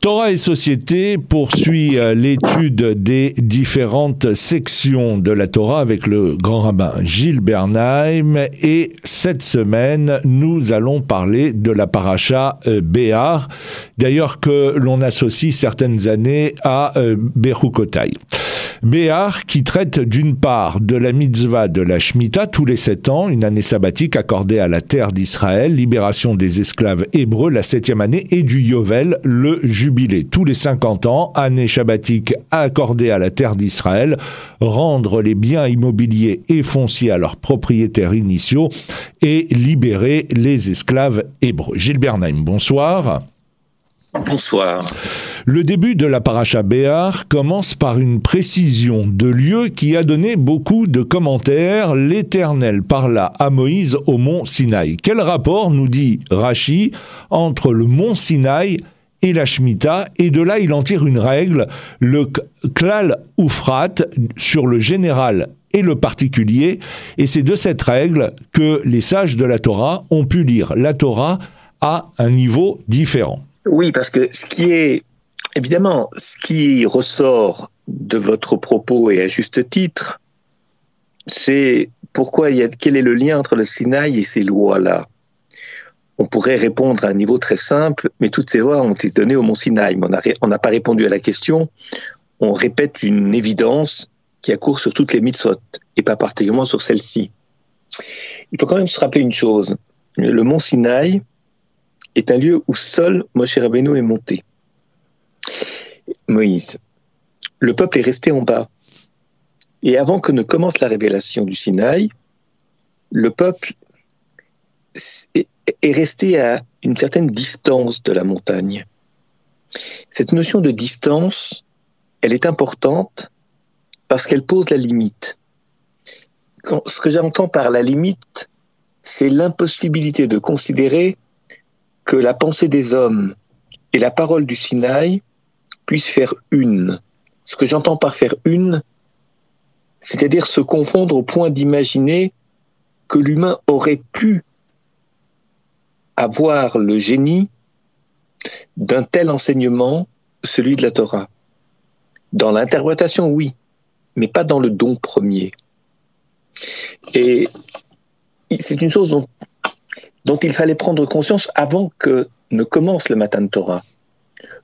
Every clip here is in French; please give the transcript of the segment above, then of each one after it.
Torah et Société poursuit euh, l'étude des différentes sections de la Torah avec le grand rabbin Gilles Bernheim et cette semaine nous allons parler de la paracha euh, Béar, d'ailleurs que l'on associe certaines années à euh, Berukotai. Béar qui traite d'une part de la mitzvah de la Shemitah tous les sept ans, une année sabbatique accordée à la terre d'Israël, libération des esclaves hébreux la septième année et du Yovel, le jubilé tous les cinquante ans, année sabbatique accordée à la terre d'Israël, rendre les biens immobiliers et fonciers à leurs propriétaires initiaux et libérer les esclaves hébreux. Gilles Bernheim, bonsoir. Bonsoir. Le début de la paracha Béar commence par une précision de lieu qui a donné beaucoup de commentaires. L'Éternel parla à Moïse au mont Sinaï. Quel rapport, nous dit Rachi, entre le mont Sinaï et la Shemitah? Et de là, il en tire une règle, le klal oufrat, sur le général et le particulier. Et c'est de cette règle que les sages de la Torah ont pu lire la Torah à un niveau différent. Oui, parce que ce qui est, évidemment, ce qui ressort de votre propos et à juste titre, c'est pourquoi il y a, quel est le lien entre le Sinaï et ces lois-là? On pourrait répondre à un niveau très simple, mais toutes ces lois ont été données au Mont Sinaï? On n'a pas répondu à la question. On répète une évidence qui a cours sur toutes les mitzvot et pas particulièrement sur celle-ci. Il faut quand même se rappeler une chose. Le Mont Sinaï, est un lieu où seul Moshe Rabbeinu est monté. Moïse. Le peuple est resté en bas. Et avant que ne commence la révélation du Sinaï, le peuple est resté à une certaine distance de la montagne. Cette notion de distance, elle est importante parce qu'elle pose la limite. ce que j'entends par la limite, c'est l'impossibilité de considérer que la pensée des hommes et la parole du Sinaï puissent faire une. Ce que j'entends par faire une, c'est-à-dire se confondre au point d'imaginer que l'humain aurait pu avoir le génie d'un tel enseignement, celui de la Torah. Dans l'interprétation, oui, mais pas dans le don premier. Et c'est une chose dont dont il fallait prendre conscience avant que ne commence le Matan Torah.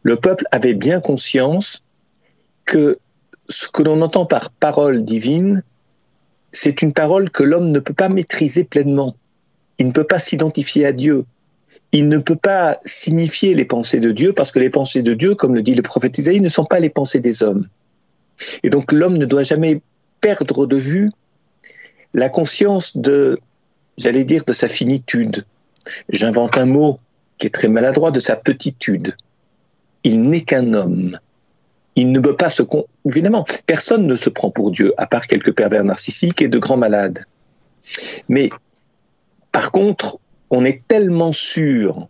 Le peuple avait bien conscience que ce que l'on entend par parole divine, c'est une parole que l'homme ne peut pas maîtriser pleinement. Il ne peut pas s'identifier à Dieu. Il ne peut pas signifier les pensées de Dieu parce que les pensées de Dieu, comme le dit le prophète Isaïe, ne sont pas les pensées des hommes. Et donc l'homme ne doit jamais perdre de vue la conscience de, j'allais dire, de sa finitude, J'invente un mot qui est très maladroit de sa petitude. Il n'est qu'un homme. Il ne peut pas se... Évidemment, personne ne se prend pour Dieu, à part quelques pervers narcissiques et de grands malades. Mais, par contre, on est tellement sûr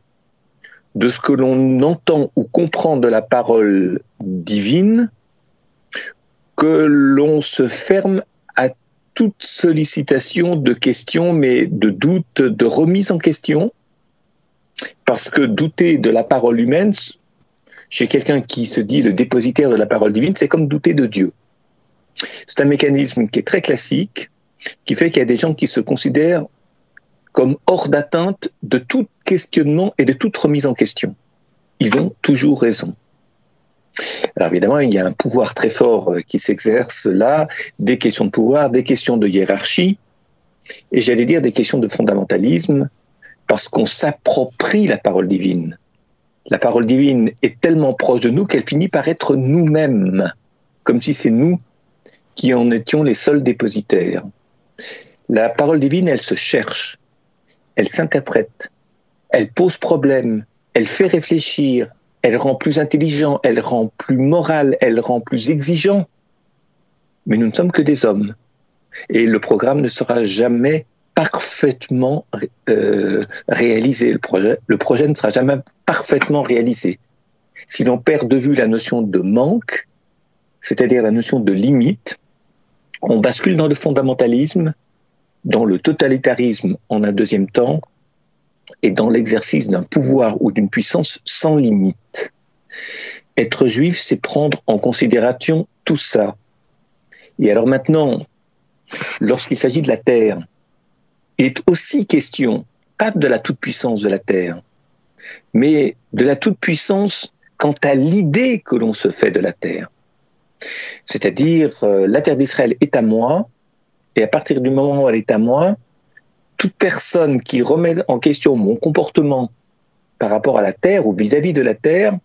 de ce que l'on entend ou comprend de la parole divine que l'on se ferme toute sollicitation de questions, mais de doutes, de remise en question, parce que douter de la parole humaine, chez quelqu'un qui se dit le dépositaire de la parole divine, c'est comme douter de Dieu. C'est un mécanisme qui est très classique, qui fait qu'il y a des gens qui se considèrent comme hors d'atteinte de tout questionnement et de toute remise en question. Ils ont toujours raison. Alors évidemment, il y a un pouvoir très fort euh, qui s'exerce là, des questions de pouvoir, des questions de hiérarchie, et j'allais dire des questions de fondamentalisme, parce qu'on s'approprie la parole divine. La parole divine est tellement proche de nous qu'elle finit par être nous-mêmes, comme si c'est nous qui en étions les seuls dépositaires. La parole divine, elle se cherche, elle s'interprète, elle pose problème, elle fait réfléchir, elle rend plus intelligent, elle rend plus moral, elle rend plus exigeant. Mais nous ne sommes que des hommes. Et le programme ne sera jamais parfaitement euh, réalisé. Le projet, le projet ne sera jamais parfaitement réalisé. Si l'on perd de vue la notion de manque, c'est-à-dire la notion de limite, on bascule dans le fondamentalisme, dans le totalitarisme en un deuxième temps, et dans l'exercice d'un pouvoir ou d'une puissance sans limite. être juif, c'est prendre en considération tout ça. Et alors maintenant, lorsqu'il s'agit de la terre, est aussi question, pas de la toute-puissance de la terre, mais de la toute-puissance quant à l'idée que l'on se fait de la terre. C'est-à-dire, euh, la terre d'Israël est à moi, et à partir du moment où elle est à moi, toute personne qui remet en question mon comportement par rapport à la terre ou vis-à-vis de la terre,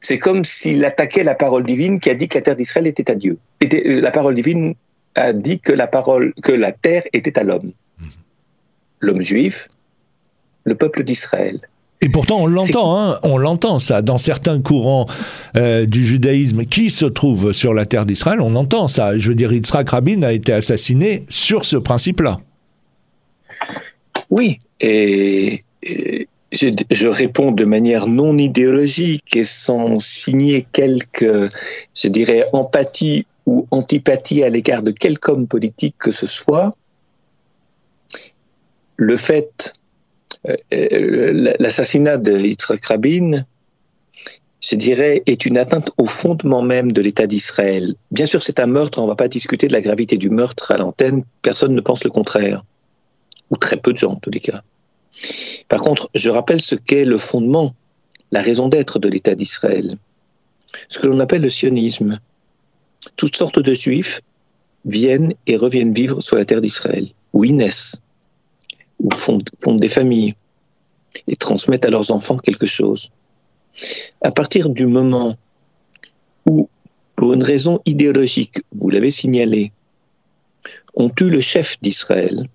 c'est comme s'il attaquait la parole divine qui a dit que la terre d'Israël était à Dieu. Euh, la parole divine a dit que la parole, que la terre était à l'homme. L'homme juif, le peuple d'Israël. Et pourtant, on l'entend, hein, on l'entend ça dans certains courants euh, du judaïsme qui se trouvent sur la terre d'Israël. On entend ça. Je veux dire, Yitzhak Rabin a été assassiné sur ce principe-là. Oui, et, je, je, réponds de manière non idéologique et sans signer quelque, je dirais, empathie ou antipathie à l'égard de quelque homme politique que ce soit. Le fait euh, euh, l'assassinat de Yitzhak Rabin, je dirais, est une atteinte au fondement même de l'État d'Israël. Bien sûr, c'est un meurtre, on ne va pas discuter de la gravité du meurtre à l'antenne, personne ne pense le contraire, ou très peu de gens en tous les cas. Par contre, je rappelle ce qu'est le fondement, la raison d'être de l'État d'Israël, ce que l'on appelle le sionisme. Toutes sortes de juifs viennent et reviennent vivre sur la terre d'Israël, où ils naissent, ou fondent, des familles et transmettent à leurs enfants quelque chose. À partir du moment où, pour une raison idéologique, vous l'avez signalé, on tue le chef d'Israël,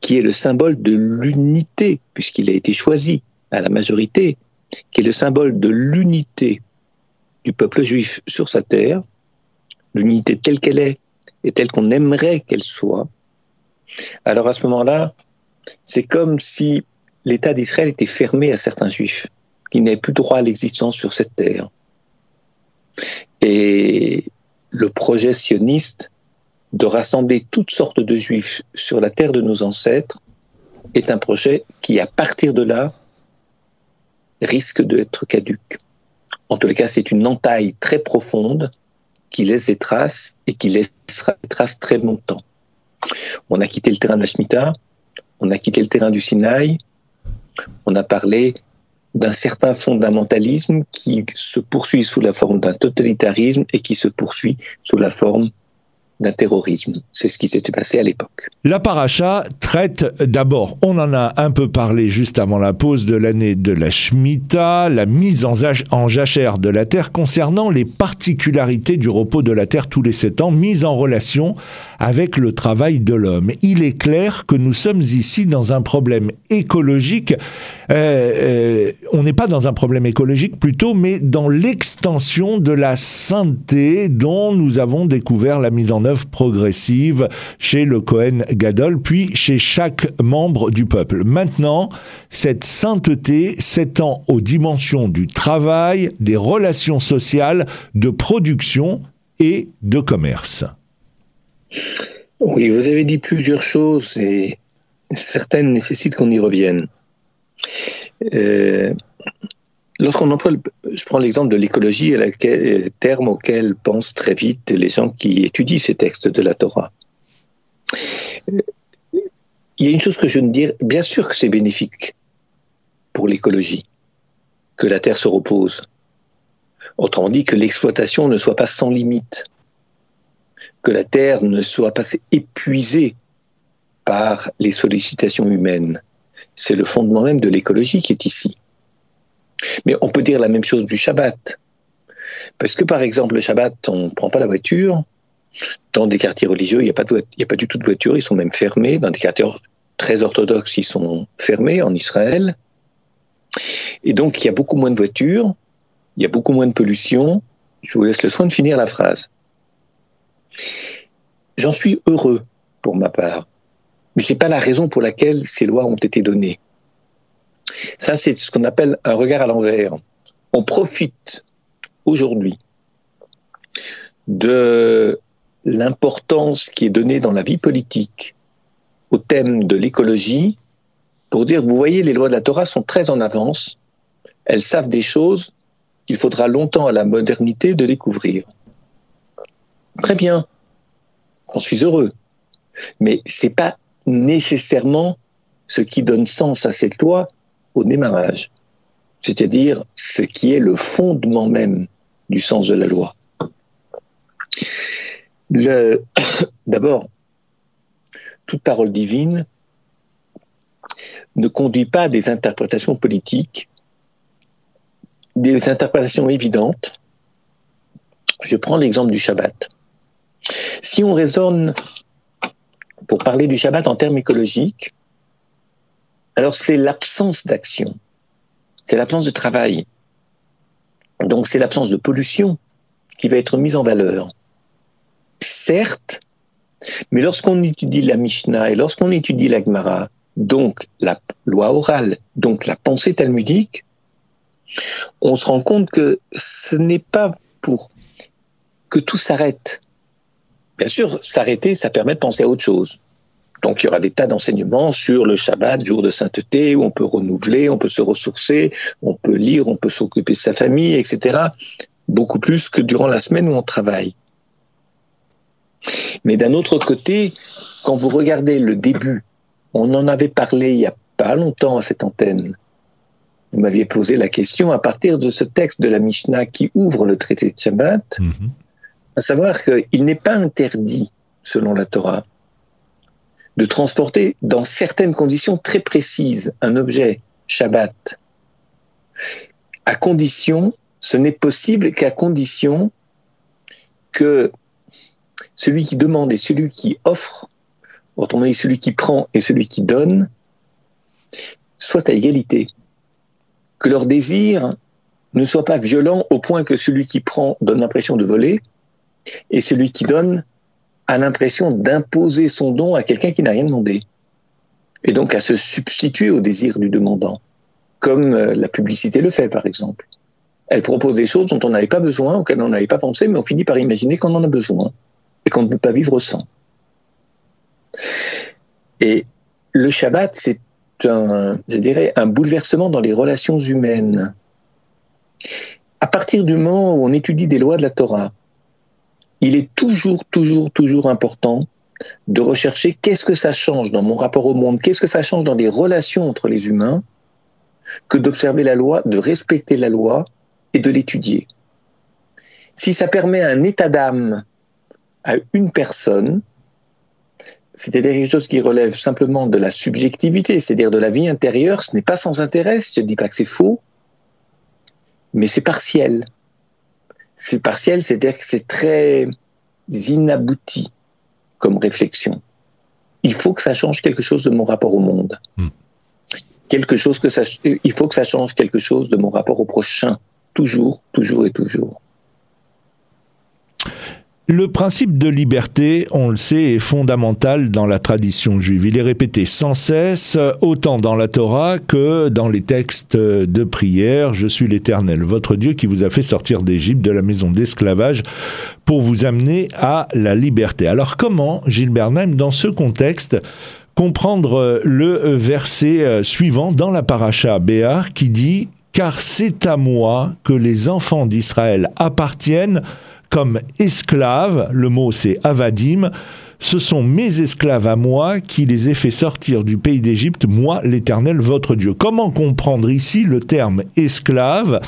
qui est le symbole de l'unité, puisqu'il a été choisi à la majorité, qui est le symbole de l'unité du peuple juif sur sa terre, l'unité telle qu'elle est et telle qu'on aimerait qu'elle soit, alors à ce moment-là, c'est comme si l'État d'Israël était fermé à certains juifs qui n'avaient plus droit à l'existence sur cette terre. Et le projet sioniste de rassembler toutes sortes de juifs sur la terre de nos ancêtres est un projet qui, à partir de là, risque d'être caduque. En tous les cas, c'est une entaille très profonde qui laisse des traces et qui laissera des traces très longtemps. On a quitté le terrain de la Shemitah, on a quitté le terrain du Sinaï, on a parlé d'un certain fondamentalisme qui se poursuit sous la forme d'un totalitarisme et qui se poursuit sous la forme d'un terrorisme. C'est ce qui s'était passé à l'époque. La paracha traite d'abord, on en a un peu parlé juste avant la pause de l'année de la Shemitah, la mise en, en jachère de la terre concernant les particularités du repos de la terre tous les sept ans, mise en relation avec le travail de l'homme. Il est clair que nous sommes ici dans un problème écologique. Euh, euh, on n'est pas dans un problème écologique plutôt, mais dans l'extension de la sainteté dont nous avons découvert la mise en œuvre progressive chez le Cohen Gadol, puis chez chaque membre du peuple. Maintenant, cette sainteté s'étend aux dimensions du travail, des relations sociales, de production et de commerce. Oui, vous avez dit plusieurs choses et certaines nécessitent qu'on y revienne. Euh, Lorsqu'on emploie, je prends l'exemple de l'écologie, terme auquel pensent très vite les gens qui étudient ces textes de la Torah. Il y a une chose que je ne dire, bien sûr que c'est bénéfique pour l'écologie, que la terre se repose. Autrement dit, que l'exploitation ne soit pas sans limite, que la terre ne soit pas épuisée par les sollicitations humaines. C'est le fondement même de l'écologie qui est ici. Mais on peut dire la même chose du Shabbat. Parce que par exemple, le Shabbat, on ne prend pas la voiture. Dans des quartiers religieux, il n'y a, pas du tout de voiture, ils sont même fermés. Dans des quartiers très orthodoxes, ils sont fermés en Israël. Et donc, il y a beaucoup moins de voitures, il y a beaucoup moins de pollution. Je vous laisse le soin de finir la phrase. J'en suis heureux pour ma part, mais ce n'est pas la raison pour laquelle ces lois ont été données. Ça, c'est ce qu'on appelle un regard à l'envers. On profite aujourd'hui de l'importance qui est donnée dans la vie politique au thème de l'écologie pour dire, vous voyez, les lois de la Torah sont très en avance, elles savent des choses qu'il faudra longtemps à la modernité de découvrir. Très bien, j'en suis heureux, mais c'est pas nécessairement ce qui donne sens à cette loi au démarrage, c'est-à-dire ce qui est le fondement même du sens de la loi. D'abord, toute parole divine ne conduit pas à des interprétations politiques, des interprétations évidentes. Je prends l'exemple du Shabbat. Si on raisonne pour parler du Shabbat en termes écologiques, alors c'est l'absence d'action, c'est l'absence de travail, donc c'est l'absence de pollution qui va être mise en valeur. Certes, mais lorsqu'on étudie la Mishnah et lorsqu'on étudie la Gemara, donc la loi orale, donc la pensée talmudique, on se rend compte que ce n'est pas pour que tout s'arrête. Bien sûr, s'arrêter, ça permet de penser à autre chose. Donc il y aura des tas d'enseignements sur le Shabbat, jour de sainteté, où on peut renouveler, on peut se ressourcer, on peut lire, on peut s'occuper de sa famille, etc. Beaucoup plus que durant la semaine où on travaille. Mais d'un autre côté, quand vous regardez le début, on en avait parlé il n'y a pas longtemps à cette antenne. Vous m'aviez posé la question à partir de ce texte de la Mishnah qui ouvre le traité de Shabbat, mhm. À savoir qu'il n'est pas interdit, selon la Torah, de transporter dans certaines conditions très précises un objet Shabbat, à condition, ce n'est possible qu'à condition que celui qui demande et celui qui offre, autrement dit celui qui prend et celui qui donne, soient à égalité. Que leur désir ne soit pas violent au point que celui qui prend donne l'impression de voler et celui qui donne a l'impression d'imposer son don à quelqu'un qui n'a rien demandé. Et donc à se substituer au désir du demandant, comme euh, la publicité le fait par exemple. Elle propose des choses dont on n'avait pas besoin, auxquelles on n'avait pas pensé, mais on finit par imaginer qu'on en a besoin et qu'on ne peut pas vivre sans. Et le Shabbat, c'est un, un bouleversement dans les relations humaines. À partir du moment où on étudie des lois de la Torah, il est toujours, toujours, toujours important de rechercher qu'est-ce que ça change dans mon rapport au monde, qu'est-ce que ça change dans les relations entre les humains, que d'observer la loi, de respecter la loi et de l'étudier. Si ça permet un état d'âme à une personne, c'est-à-dire quelque chose qui relève simplement de la subjectivité, c'est-à-dire de la vie intérieure, ce n'est pas sans intérêt, je ne dis pas que c'est faux, mais c'est partiel. C'est partiel, c'est-à-dire que c'est très inabouti comme réflexion. Il faut que ça change quelque chose de mon rapport au monde. Hmm. Quelque chose que ça, il faut que ça change quelque chose de mon rapport au prochain. Toujours, toujours et toujours. Le principe de liberté, on le sait, est fondamental dans la tradition juive. Il est répété sans cesse, autant dans la Torah que dans les textes de prière. Je suis l'Éternel, votre Dieu qui vous a fait sortir d'Égypte, de la maison d'esclavage, pour vous amener à la liberté. Alors comment, Gilles Bernheim, dans ce contexte, comprendre le verset suivant dans la paracha Béar qui dit Car c'est à moi que les enfants d'Israël appartiennent comme esclaves, le mot c'est avadim, ce sont mes esclaves à moi qui les ai fait sortir du pays d'Égypte, moi l'Éternel votre Dieu. Comment comprendre ici le terme esclave?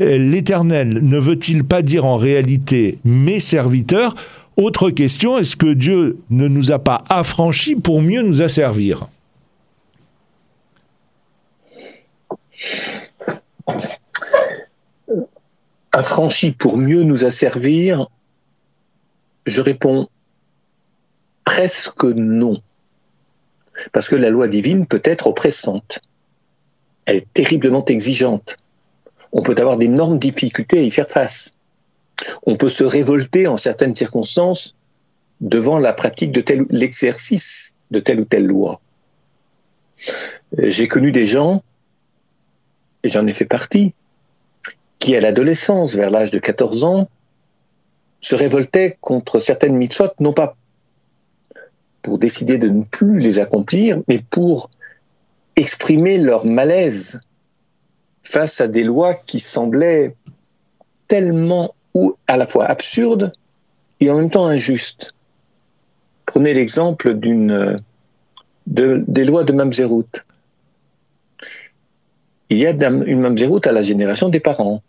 L'Éternel ne veut-il pas dire en réalité mes serviteurs? Autre question, est-ce que Dieu ne nous a pas affranchis pour mieux nous asservir? Affranchi pour mieux nous asservir Je réponds presque non. Parce que la loi divine peut être oppressante. Elle est terriblement exigeante. On peut avoir d'énormes difficultés à y faire face. On peut se révolter en certaines circonstances devant la pratique de tel l'exercice de telle ou telle loi. J'ai connu des gens, et j'en ai fait partie, qui, à l'adolescence, vers l'âge de 14 ans, se révoltaient contre certaines mitzvot, non pas pour décider de ne plus les accomplir, mais pour exprimer leur malaise face à des lois qui semblaient tellement ou à la fois absurde et en même temps injuste. Prenez l'exemple des lois de Mamzerout. Il y a une Mamzerout à la génération des parents.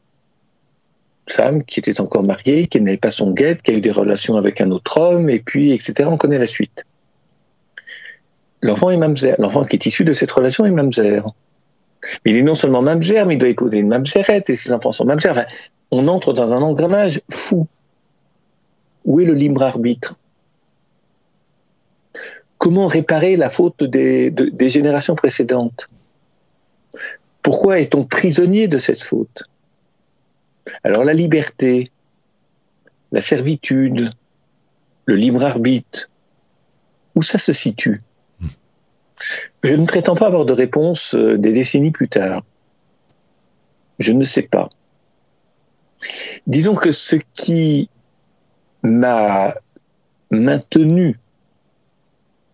Femme qui était encore mariée, qui n'avait pas son guette, qui a eu des relations avec un autre homme, et puis, etc. On connaît la suite. L'enfant est mamzer. L'enfant qui est issu de cette relation est mamzer. Mais il est non seulement mamzer, mais il doit épouser une mamzerette, et ses enfants sont mamzer. on entre dans un engrenage fou. Où est le libre arbitre? Comment réparer la faute des générations précédentes? Pourquoi est-on prisonnier de cette faute? Alors la liberté, la servitude, le libre arbitre, où ça se situe Je ne prétends pas avoir de réponse euh, des décennies plus tard. Je ne sais pas. Disons que ce qui m'a maintenu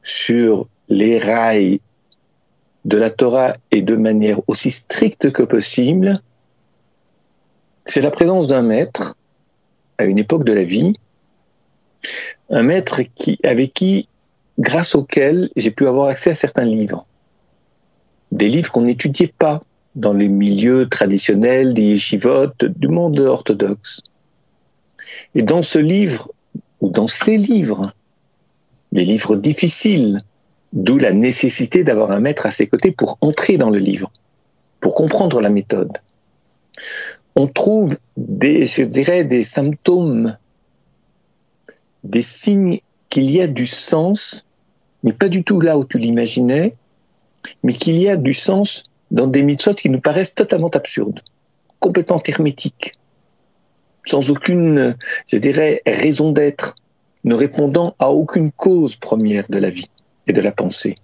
sur les rails de la Torah et de manière aussi stricte que possible, c'est la présence d'un maître à une époque de la vie, un maître avec qui, grâce auquel j'ai pu avoir accès à certains livres, des livres qu'on n'étudiait pas dans les milieux traditionnels des yeshivotes du monde orthodoxe. Et dans ce livre, ou dans ces livres, les livres difficiles, d'où la nécessité d'avoir un maître à ses côtés pour entrer dans le livre, pour comprendre la méthode. On trouve des, je dirais, des symptômes, des signes qu'il y a du sens, mais pas du tout là où tu l'imaginais, mais qu'il y a du sens dans des mitzvot qui nous paraissent totalement absurdes, complètement hermétiques, sans aucune, je dirais, raison d'être, ne répondant à aucune cause première de la vie et de la pensée.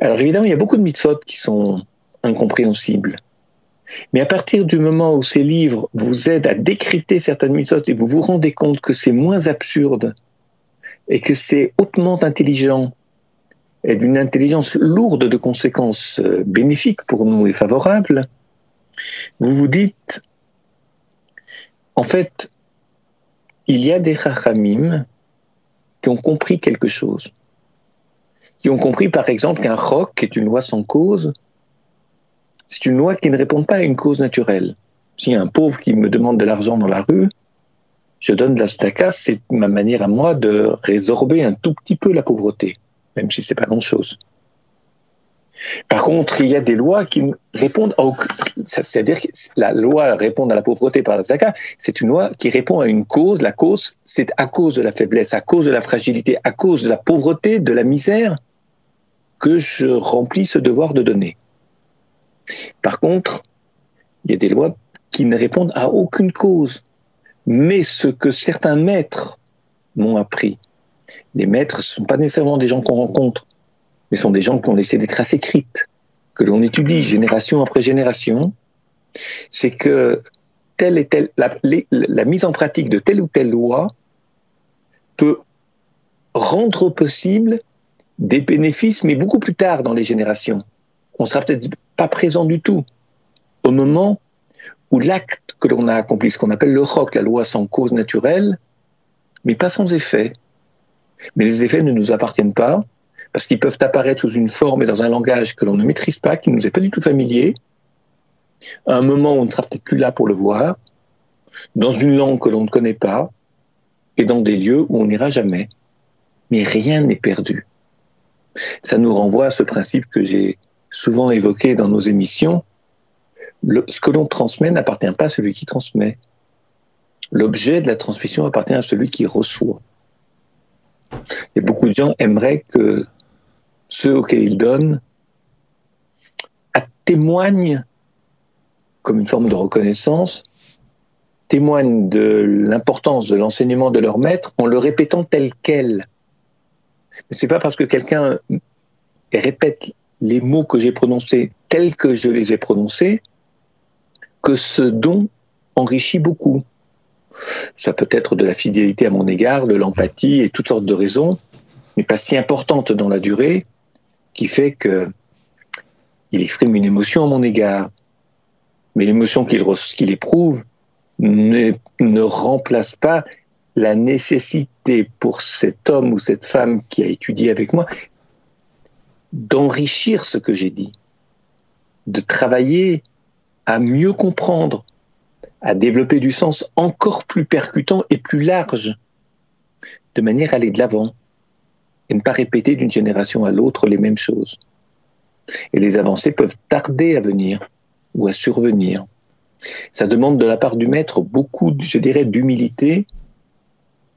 Alors évidemment, il y a beaucoup de mitzvot qui sont incompréhensibles. Mais à partir du moment où ces livres vous aident à décrypter certaines mitzvot et vous vous rendez compte que c'est moins absurde et que c'est hautement intelligent et d'une intelligence lourde de conséquences euh, bénéfiques pour nous et favorables, vous vous dites, en fait, il y a des rachamim qui ont compris quelque chose. Qui ont compris, par exemple, qu'un roc est une loi sans cause. C'est une loi qui ne répond pas à une cause naturelle. Si un pauvre qui me demande de l'argent dans la rue, je donne de la staka, c'est ma manière à moi de résorber un tout petit peu la pauvreté, même si c'est pas grand chose. Par contre, il y a des lois qui répondent à c'est-à-dire que la loi répond à la pauvreté par la zakat, c'est une loi qui répond à une cause. La cause, c'est à cause de la faiblesse, à cause de la fragilité, à cause de la pauvreté, de la misère, que je remplis ce devoir de donner. Par contre, il y a des lois qui ne répondent à aucune cause. Mais ce que certains maîtres m'ont appris, les maîtres ne sont pas nécessairement des gens qu'on rencontre, mais sont des gens qui ont laissé des traces écrites, que l'on étudie génération après génération, c'est que telle et la, mise en pratique de telle ou telle loi peut rendre possible des bénéfices, mais beaucoup plus tard dans les générations. On sera peut-être présent du tout au moment où l'acte que l'on a accompli, ce qu'on appelle le ROC, la loi sans cause naturelle, mais pas sans effet. Mais les effets ne nous appartiennent pas, parce qu'ils peuvent apparaître sous une forme et dans un langage que l'on ne maîtrise pas, qui ne nous est pas du tout familier, à un moment où on ne sera peut-être plus là pour le voir, dans une langue que l'on ne connaît pas, et dans des lieux où on n'ira jamais. Mais rien n'est perdu. Ça nous renvoie à ce principe que j'ai souvent évoqué dans nos émissions. ce que l'on transmet n'appartient pas à celui qui transmet. L'objet de la transmission appartient à celui qui reçoit. Et beaucoup de gens aimeraient que ceux auxquels il donne, témoignent, comme une forme de reconnaissance, témoignent de l'importance de l'enseignement de leur maître en le répétant tel quel. Mais c'est pas parce que quelqu'un répète les mots que j'ai prononcés tels que je les ai prononcés que ce don enrichit beaucoup. Ça peut être de la fidélité à mon égard, de l'empathie et toutes sortes de raisons, mais pas si importantes dans la durée qui fait que il exprime une émotion à mon égard. Mais l'émotion qu'il éprouve ne remplace pas la nécessité pour cet homme ou cette femme qui a étudié avec moi d'enrichir ce que j'ai dit, de travailler à mieux comprendre, à développer du sens encore plus percutant et plus large, de manière à aller de l'avant et ne pas répéter d'une génération à l'autre les mêmes choses. Et les avancées peuvent tarder à venir ou à survenir. Ça demande de la part du maître beaucoup, je dirais, d'humilité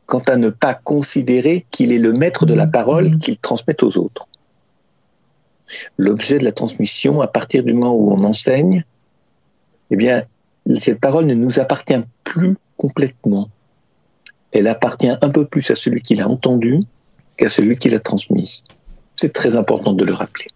quant à ne pas considérer qu'il est le maître de la parole qu'il transmet aux autres. L'objet de la transmission, à partir du moment où on enseigne, eh bien, cette parole ne nous appartient plus complètement. Elle appartient un peu plus à celui qui l'a entendue qu'à celui qui l'a transmise. C'est très important de le rappeler.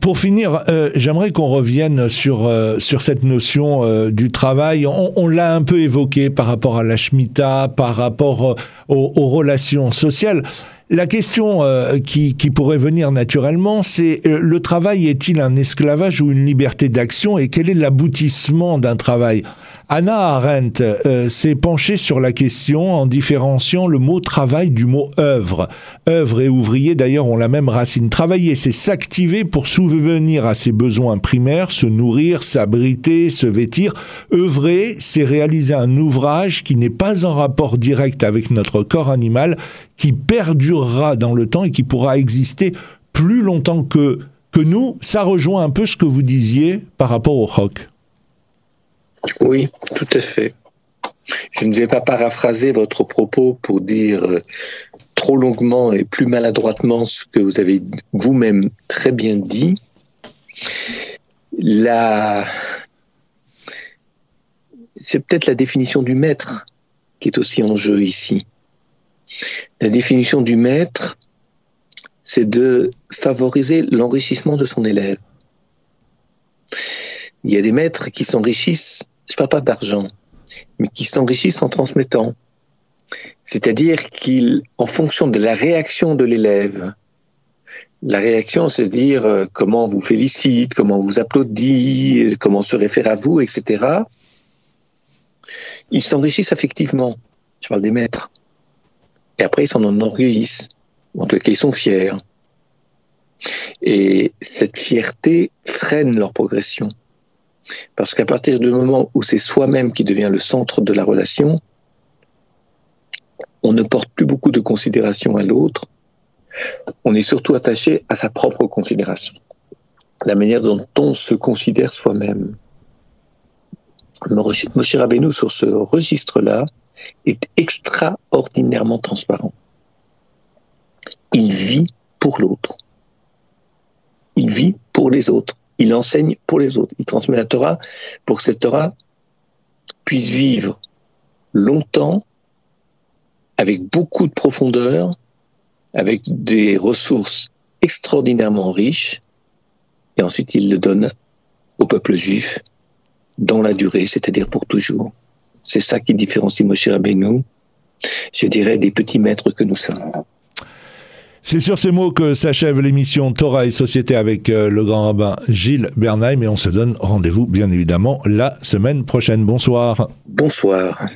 Pour finir, euh, j'aimerais qu'on revienne sur euh, sur cette notion euh, du travail. On, l'a un peu évoqué par rapport à la Shemitah, par rapport aux, aux, relations sociales. La question qui, qui, pourrait venir naturellement, c'est le travail est-il un esclavage ou une liberté d'action et quel est l'aboutissement d'un travail? Anna Arendt euh, s'est penchée sur la question en différenciant le mot travail du mot œuvre. Œuvre et ouvrier d'ailleurs ont la même racine. Travailler, c'est s'activer pour souvenir à ses besoins primaires, se nourrir, s'abriter, se vêtir. Œuvrer, c'est réaliser un ouvrage qui n'est pas en rapport direct avec notre corps animal, qui perdurera dans le temps et qui pourra exister plus longtemps que, que nous. Ça rejoint un peu ce que vous disiez par rapport au rock. Oui, tout à fait. Je ne vais pas paraphraser votre propos pour dire euh, trop longuement et plus maladroitement ce que vous avez vous-même très bien dit. C'est peut-être la définition du maître qui est aussi en jeu ici. La définition du maître, c'est de favoriser l'enrichissement de son élève. Il y a des maîtres qui s'enrichissent je parle pas d'argent, mais qui s'enrichissent en transmettant. C'est-à-dire qu'ils, en fonction de la réaction de l'élève, la réaction, c'est dire euh, comment on vous félicite, comment vous applaudit, comment on se réfère à vous, etc. Ils s'enrichissent affectivement. Je parle des maîtres. Et après, ils s'en enorgueillissent. En tout cas, ils sont fiers. Et cette fierté freine leur progression. Parce qu'à partir du moment où c'est soi-même qui devient le centre de la relation, on ne porte plus beaucoup de considération à l'autre, on est surtout attaché à sa propre considération, la manière dont on se considère soi-même. Moshe Rabbeinu, sur ce registre-là, est extraordinairement transparent. Il vit pour l'autre. Il vit pour les autres il enseigne pour les autres. Il transmet la Torah pour que cette Torah puisse vivre longtemps, avec beaucoup de profondeur, avec des ressources extraordinairement riches, et ensuite il le donne au peuple juif dans la durée, c'est-à-dire pour toujours. C'est ça qui différencie Moshe Rabbeinu, je dirais, des petits maîtres que nous sommes. C'est sur ces mots que s'achève l'émission Torah et Société avec euh, le grand rabbin Gilles Bernheim et on se donne rendez-vous bien évidemment la semaine prochaine. Bonsoir. Bonsoir.